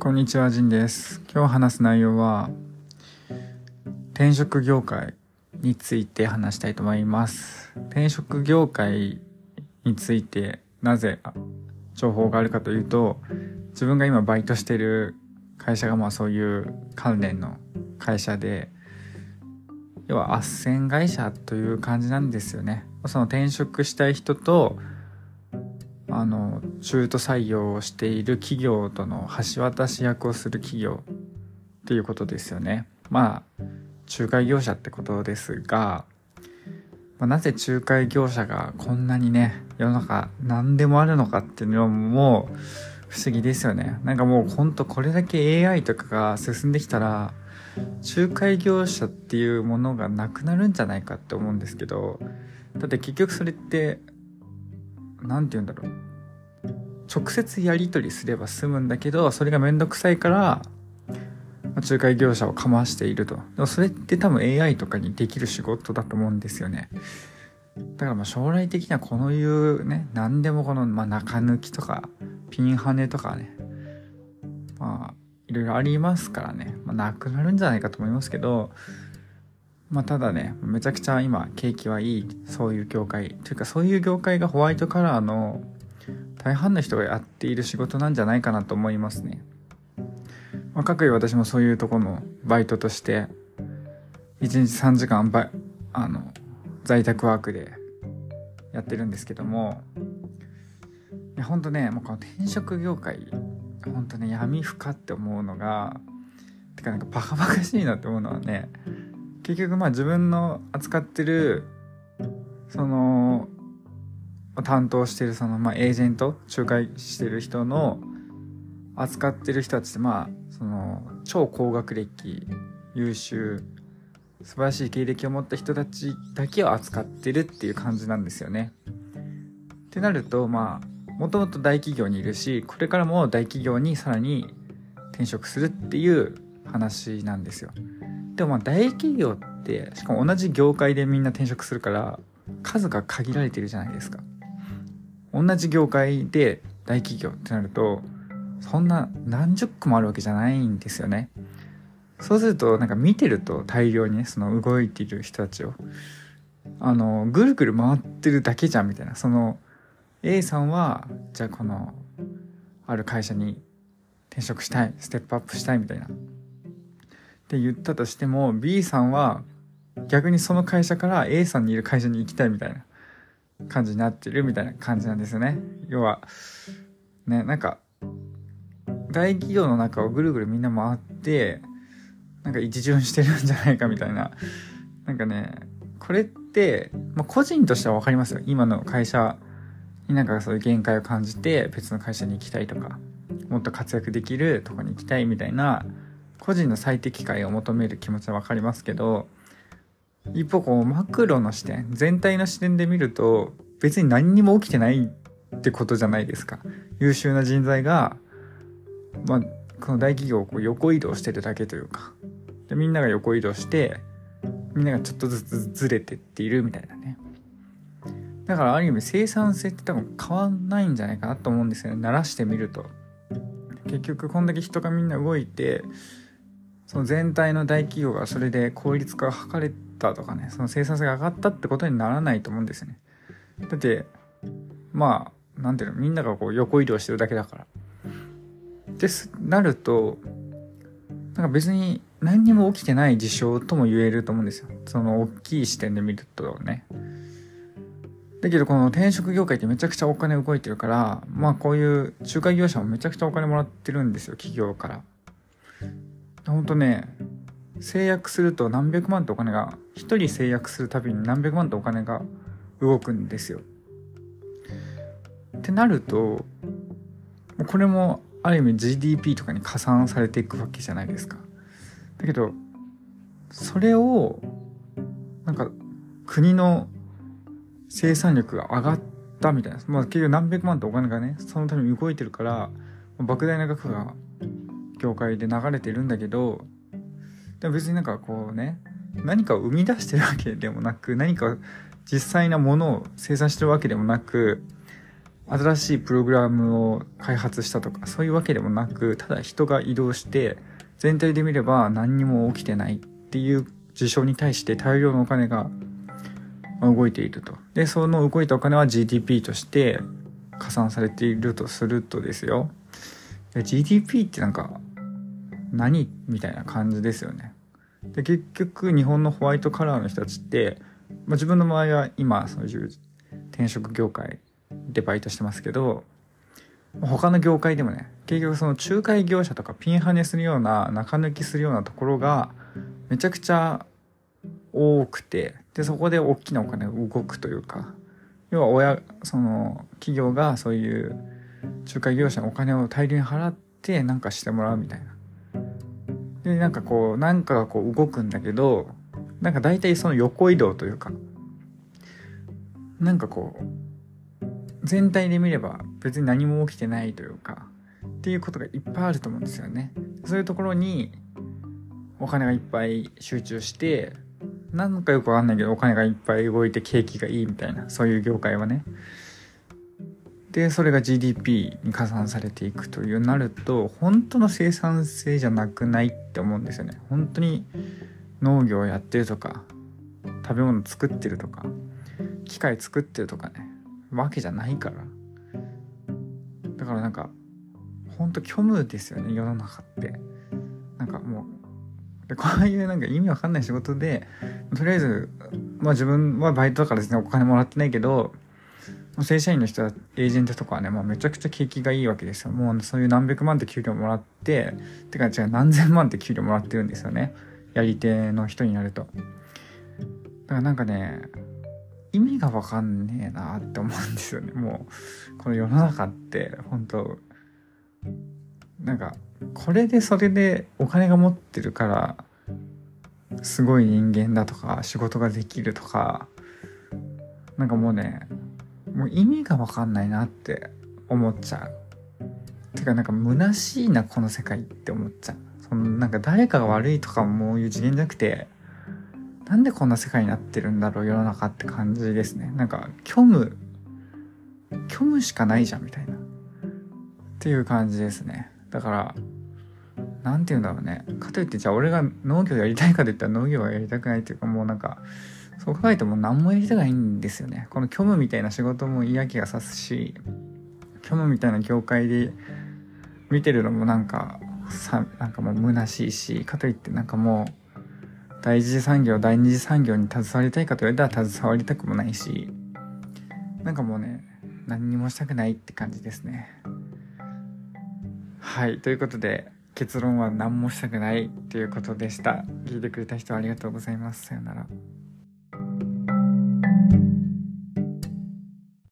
こんにちは、ジンです。今日話す内容は、転職業界について話したいと思います。転職業界についてなぜ情報があるかというと、自分が今バイトしてる会社がまあそういう関連の会社で、要は斡旋会社という感じなんですよね。その転職したい人と、あの中途採用をしている企業との橋渡し役をする企業っていうことですよね。まあ仲介業者ってことですが、まあ、なぜ仲介業者がこんなにね世の中何でもあるのかっていうのも不思議ですよね。なんかもうほんとこれだけ AI とかが進んできたら仲介業者っていうものがなくなるんじゃないかって思うんですけどだって結局それって何て言うんだろう。直接やり取りすれば済むんだけどそれがめんどくさいから仲介業者をかましていると。でもそれって多分 AI とかにできる仕事だと思うんですよね。だからまあ将来的にはこのいうね何でもこの、まあ、中抜きとかピンハネとかねまあいろいろありますからね、まあ、なくなるんじゃないかと思いますけどまあただねめちゃくちゃ今景気はいいそういう業界というかそういう業界がホワイトカラーの大半の人がやっている仕事なんじゃないかなと思いますね。まあ、かくいう私もそういうとこのバイトとして1日3時間バあの在宅ワークでやってるんですけどもいやほんとねもうこの転職業界ほんとね闇深って思うのがてかなんかバカバカしいなって思うのはね結局まあ自分の扱ってるその担当してるその、まあ、エージェント仲介してる人の扱ってる人たちってまあその超高学歴優秀素晴らしい経歴を持った人たちだけを扱ってるっていう感じなんですよね。ってなるとまあもともと大企業にいるしこれからも大企業にさらに転職するっていう話なんですよ。でもまあ大企業ってしかも同じ業界でみんな転職するから数が限られてるじゃないですか。同じ業界で大企業ってなるとそんな何十個もあるわけじゃないんですよね。そうするとなんか見てると大量にねその動いている人たちをあのぐるぐる回ってるだけじゃんみたいなその A さんはじゃあこのある会社に転職したいステップアップしたいみたいなって言ったとしても B さんは逆にその会社から A さんにいる会社に行きたいみたいな感じになってるみたいな感じなんですよね。要は、ね、なんか、大企業の中をぐるぐるみんな回って、なんか一巡してるんじゃないかみたいな。なんかね、これって、まあ、個人としてはわかりますよ。今の会社になんかそういう限界を感じて別の会社に行きたいとか、もっと活躍できるとこに行きたいみたいな、個人の最適解を求める気持ちはわかりますけど、一方こうマクロの視点全体の視点で見ると別に何にも起きてないってことじゃないですか。優秀な人材が、まあ、この大企業をこう横移動してるだけというかでみんなが横移動してみんながちょっとずつずれてっているみたいなね。だからある意味生産性って多分変わんないんじゃないかなと思うんですよね。慣らしてみると。結局こんだけ人がみんな動いてその全体の大企業がそれで効率化が図れたとかねその生産性が上がったってことにならないと思うんですよね。だってまあなんていうのみんながこう横移動してるだけだから。ですなるとなんか別に何にも起きてない事象とも言えると思うんですよ。その大きい視点で見るとね。だけどこの転職業界ってめちゃくちゃお金動いてるからまあこういう仲介業者もめちゃくちゃお金もらってるんですよ企業から。ほんとね制約すると何百万ってお金が1人制約するたびに何百万ってお金が動くんですよ。ってなるとこれもある意味 GDP とかに加算されていくわけじゃないですか。だけどそれをなんか国の生産力が上がったみたいな、まあ、結局何百万ってお金がねそのために動いてるから莫大な額が業界で流れてるんだけどでも別になんかこうね何かを生み出してるわけでもなく何か実際なものを生産してるわけでもなく新しいプログラムを開発したとかそういうわけでもなくただ人が移動して全体で見れば何にも起きてないっていう事象に対して大量のお金が動いていると。で、その動いたお金は GDP として加算されているとするとですよ。GDP ってなんか何？みたいな感じですよね。で、結局日本のホワイトカラーの人たちって、まあ、自分の場合は今そういう転職業界でバイトしてますけど、他の業界でもね、結局その仲介業者とかピンハネするような中抜きするようなところがめちゃくちゃ多くて、で、そこで大きなお金が動くというか、要は親、その企業がそういう仲介業者のお金を大量に払ってなんかしてもらうみたいな。で、なんかこう、なんかがこう動くんだけど、なんか大体その横移動というか、なんかこう、全体で見れば別に何も起きてないというかっていうことがいっぱいあると思うんですよね。そういうところにお金がいっぱい集中してなんかよくわかんないけどお金がいっぱい動いて景気がいいみたいなそういう業界はね。でそれが GDP に加算されていくというなると本当の生産性じゃなくないって思うんですよね。本当に農業やってるとか食べ物作ってるとか機械作ってるとかね。わけじゃないから。だからなんかほんと虚無ですよね世の中って。なんかもうでこういうなんか意味わかんない仕事でとりあえずまあ自分はバイトだからですねお金もらってないけど正社員の人はエージェントとかはね、まあ、めちゃくちゃ景気がいいわけですよ。もうそういう何百万って給料もらってってか違う何千万って給料もらってるんですよね。やり手の人になると。だからなんかね意味がわかんねえなって思うんですよね。もうこの世の中って本当。なんかこれでそれでお金が持ってるからすごい人間だとか仕事ができるとかなんかもうねもう意味がわかんないなって思っちゃう。てかなんか虚しいなこの世界って思っちゃう。そのなんか誰かが悪いとかもういう次元じゃなくてなんでこんな世界になってるんだろう世の中って感じですね。なんか虚無虚無しかないじゃんみたいな。っていう感じですね。だから何て言うんだろうね。かといってじゃあ俺が農業やりたいかと言ったら農業はやりたくないっていうかもうなんかそう考えても何もやりたくないんですよね。この虚無みたいな仕事も嫌気がさすし虚無みたいな業界で見てるのもなんかさなんかもう虚しいしかといってなんかもう第一次産業第二次産業に携わりたいかと言われたら携わりたくもないしなんかもうね何にもしたくないって感じですね。はいということで結論は何もしたくないっていうことでした。聞いてくれた人ありがとうございます。さよなら。